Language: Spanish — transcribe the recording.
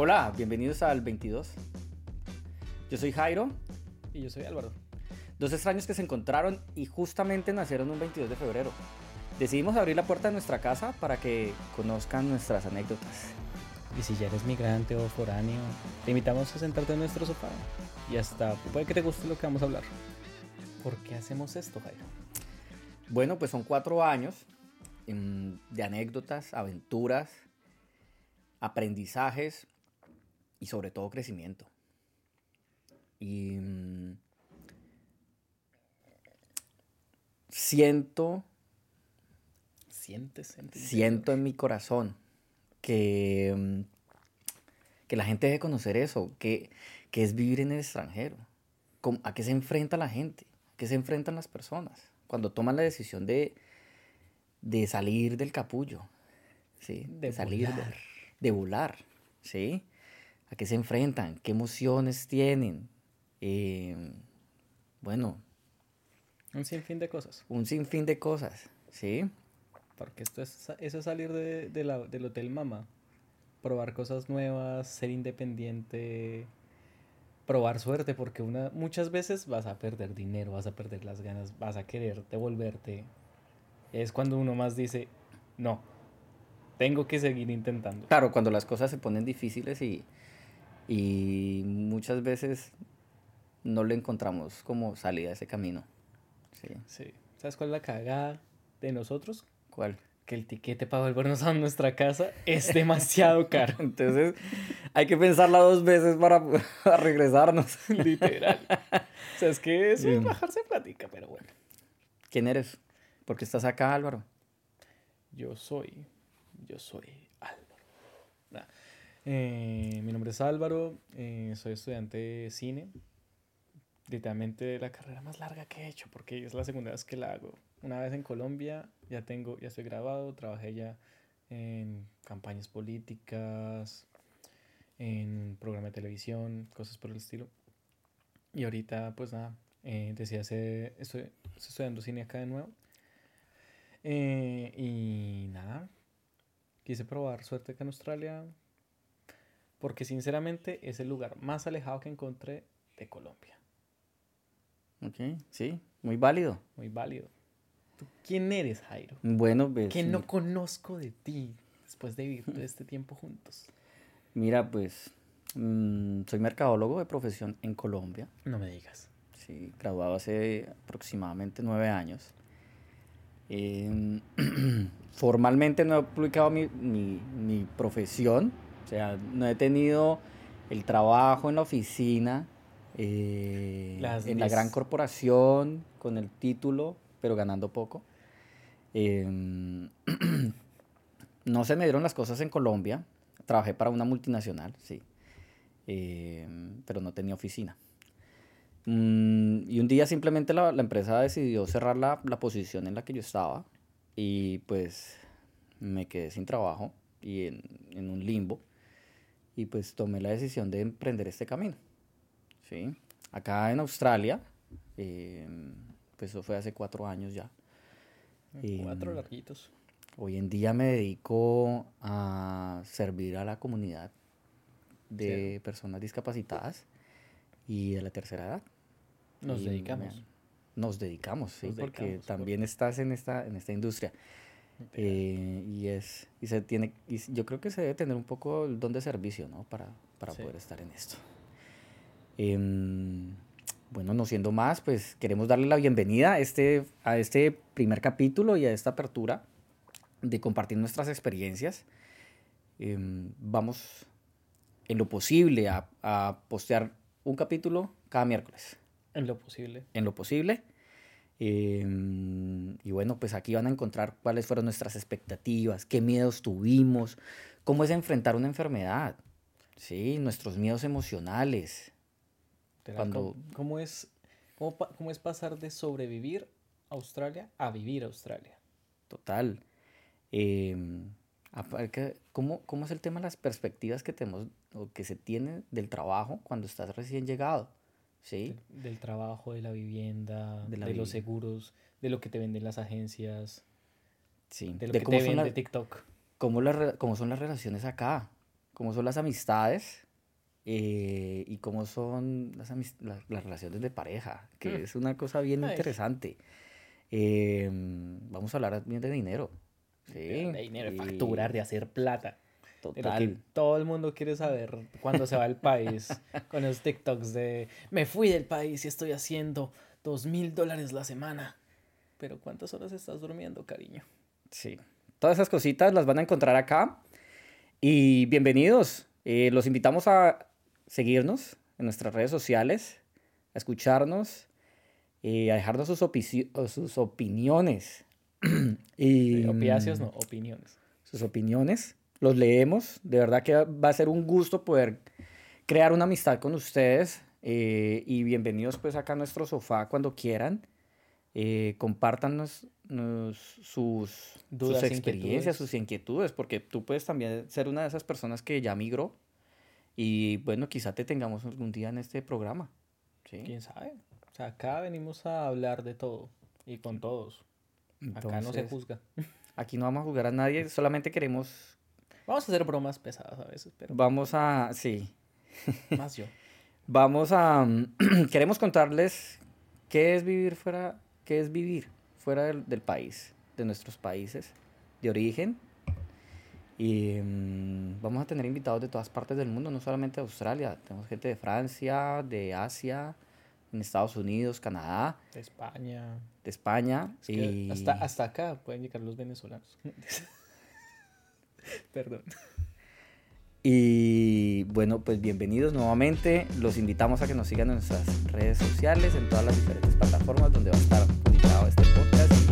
Hola, bienvenidos al 22. Yo soy Jairo. Y yo soy Álvaro. Dos extraños que se encontraron y justamente nacieron un 22 de febrero. Decidimos abrir la puerta de nuestra casa para que conozcan nuestras anécdotas. Y si ya eres migrante o foráneo, te invitamos a sentarte en nuestro sofá. Y hasta puede que te guste lo que vamos a hablar. ¿Por qué hacemos esto, Jairo? Bueno, pues son cuatro años em, de anécdotas, aventuras, aprendizajes y sobre todo crecimiento. Y mm, siento, Sientes, siento en mi corazón que, mm, que la gente debe conocer eso, que, que es vivir en el extranjero. ¿Cómo- ¿A qué se enfrenta la gente? ¿A qué se enfrentan las personas? Cuando toman la decisión de, de salir del capullo, ¿sí? De salir, de- volar. de volar, ¿sí? ¿A qué se enfrentan? ¿Qué emociones tienen? Eh, bueno, Un sinfín de cosas. un sinfín de cosas, ¿sí? Porque esto es, eso es salir de, de la- del Hotel Mama. Probar cosas nuevas, ser independiente, probar suerte, porque una, muchas veces vas a perder dinero, vas a perder las ganas, vas a querer devolverte. Es cuando uno más dice, no, tengo que seguir intentando. Claro, cuando las cosas se ponen difíciles y, y muchas veces no le encontramos como salida a ese camino. ¿sí? Sí. ¿Sabes cuál es la cagada de nosotros? ¿Cuál? Que el tiquete para volvernos a nuestra casa es demasiado caro. Entonces hay que pensarla dos veces para, para regresarnos. Literal. O sea, es que eso es bajarse plática, pero bueno. ¿Quién eres? ¿Por qué estás acá, Álvaro? Yo soy, yo soy Álvaro. Nah. Eh, mi nombre es Álvaro, eh, soy estudiante de cine. Literalmente la carrera más larga que he hecho, porque es la segunda vez que la hago. Una vez en Colombia, ya tengo, ya estoy graduado, trabajé ya en campañas políticas, en programa de televisión, cosas por el estilo. Y ahorita, pues nada, eh, hacer, estoy, estoy estudiando cine acá de nuevo. Eh, y nada, quise probar suerte acá en Australia, porque sinceramente es el lugar más alejado que encontré de Colombia. Ok, sí, muy válido. Muy válido. ¿Tú quién eres, Jairo? Bueno, pues, ¿Qué no conozco de ti después de vivir todo este tiempo juntos? mira, pues mm, soy mercadólogo de profesión en Colombia. No me digas. Sí, graduado hace aproximadamente nueve años. Em, formalmente no he publicado mi, mi- mi profesión, o sea, no he tenido el trabajo en la oficina, eh, en la gran corporación, con el título, pero ganando poco. Em, no se me dieron las cosas en Colombia, trabajé para una multinacional, sí, em, pero no tenía oficina. Mm, y un día simplemente la, la empresa decidió cerrar la, la posición en la que yo estaba y pues me quedé sin trabajo y en, en un limbo y pues tomé la decisión de emprender este camino. ¿sí? Acá en Australia, eh, pues eso fue hace cuatro años ya. Y, Cuatro mm, larguitos. Hoy en día me dedico a servir a la comunidad de personas discapacitadas y de la tercera edad. Nos Y dedicamos. me- nos dedicamos, sí, Nos porque dedicamos, también estás en esta, en esta industria. Eh, y es, y se tiene, y yo creo que se debe tener un poco el don de servicio, ¿no? Para, para Sí. poder estar en esto. Em, bueno, no siendo más, pues queremos darle la bienvenida a este, a este primer capítulo y a esta apertura de compartir nuestras experiencias. Em, vamos en lo posible a, a postear un capítulo cada miércoles En lo posible. en lo posible. Em, y bueno, pues aquí van a encontrar cuáles fueron nuestras expectativas, qué miedos tuvimos, cómo es enfrentar una enfermedad, ¿sí? nuestros miedos emocionales. Cuando- ¿Cómo, es, cómo, es pasar de sobrevivir a Australia a vivir a Australia? Total. Em, ¿cómo, ¿Cómo es el tema de las perspectivas que tenemos o que se tiene del trabajo cuando estás recién llegado? ¿Sí? Del, del trabajo, de la vivienda, De los seguros, de lo que te venden las agencias, Sí. de lo De que cómo te vende la- TikTok. cómo, la cómo son las relaciones acá, cómo son las amistades eh, y cómo son las, amis- la- las relaciones de pareja, que Mm. es una cosa bien Ay. interesante. Eh, vamos a hablar bien de dinero. Sí, de dinero, de facturar, de hacer plata. De lo que Total. todo el mundo quiere saber cuando se va al país. con los TikToks de me fui del país y estoy haciendo dos mil dólares la semana. Pero ¿cuántas horas estás durmiendo, cariño? Sí. Todas esas cositas las van a encontrar acá. Y bienvenidos. Eh, los invitamos a seguirnos en nuestras redes sociales, a escucharnos, eh, a dejarnos sus, sus opiniones. y, Eh, Opiáceos, no, opiniones. Sus opiniones. Los leemos. De verdad que va a ser un gusto poder crear una amistad con ustedes. eh, y bienvenidos pues acá a nuestro sofá cuando quieran. Eh, compártanos nos- sus, Dudas, sus experiencias, inquietudes. sus inquietudes, porque tú puedes también ser una de esas personas que ya migró y bueno, quizá te tengamos algún día en este programa. ¿sí? ¿Quién sabe? O sea, acá venimos a hablar de todo y con todos. Acá no se juzga. Aquí no vamos a juzgar a nadie, solamente queremos, Vamos a hacer bromas pesadas a veces, pero vamos a, sí, más yo. vamos a, queremos contarles qué es vivir fuera, qué es vivir fuera del, del país, de nuestros países de origen. Y mm, vamos a tener invitados de todas partes del mundo, no solamente de Australia. Tenemos gente de Francia, de Asia, en Estados Unidos, Canadá, De España. de España. Es que y hasta, hasta acá pueden llegar los venezolanos. Perdón. Y bueno, pues bienvenidos nuevamente. Los invitamos a que nos sigan en nuestras redes sociales, en todas las diferentes plataformas donde va a estar publicado este podcast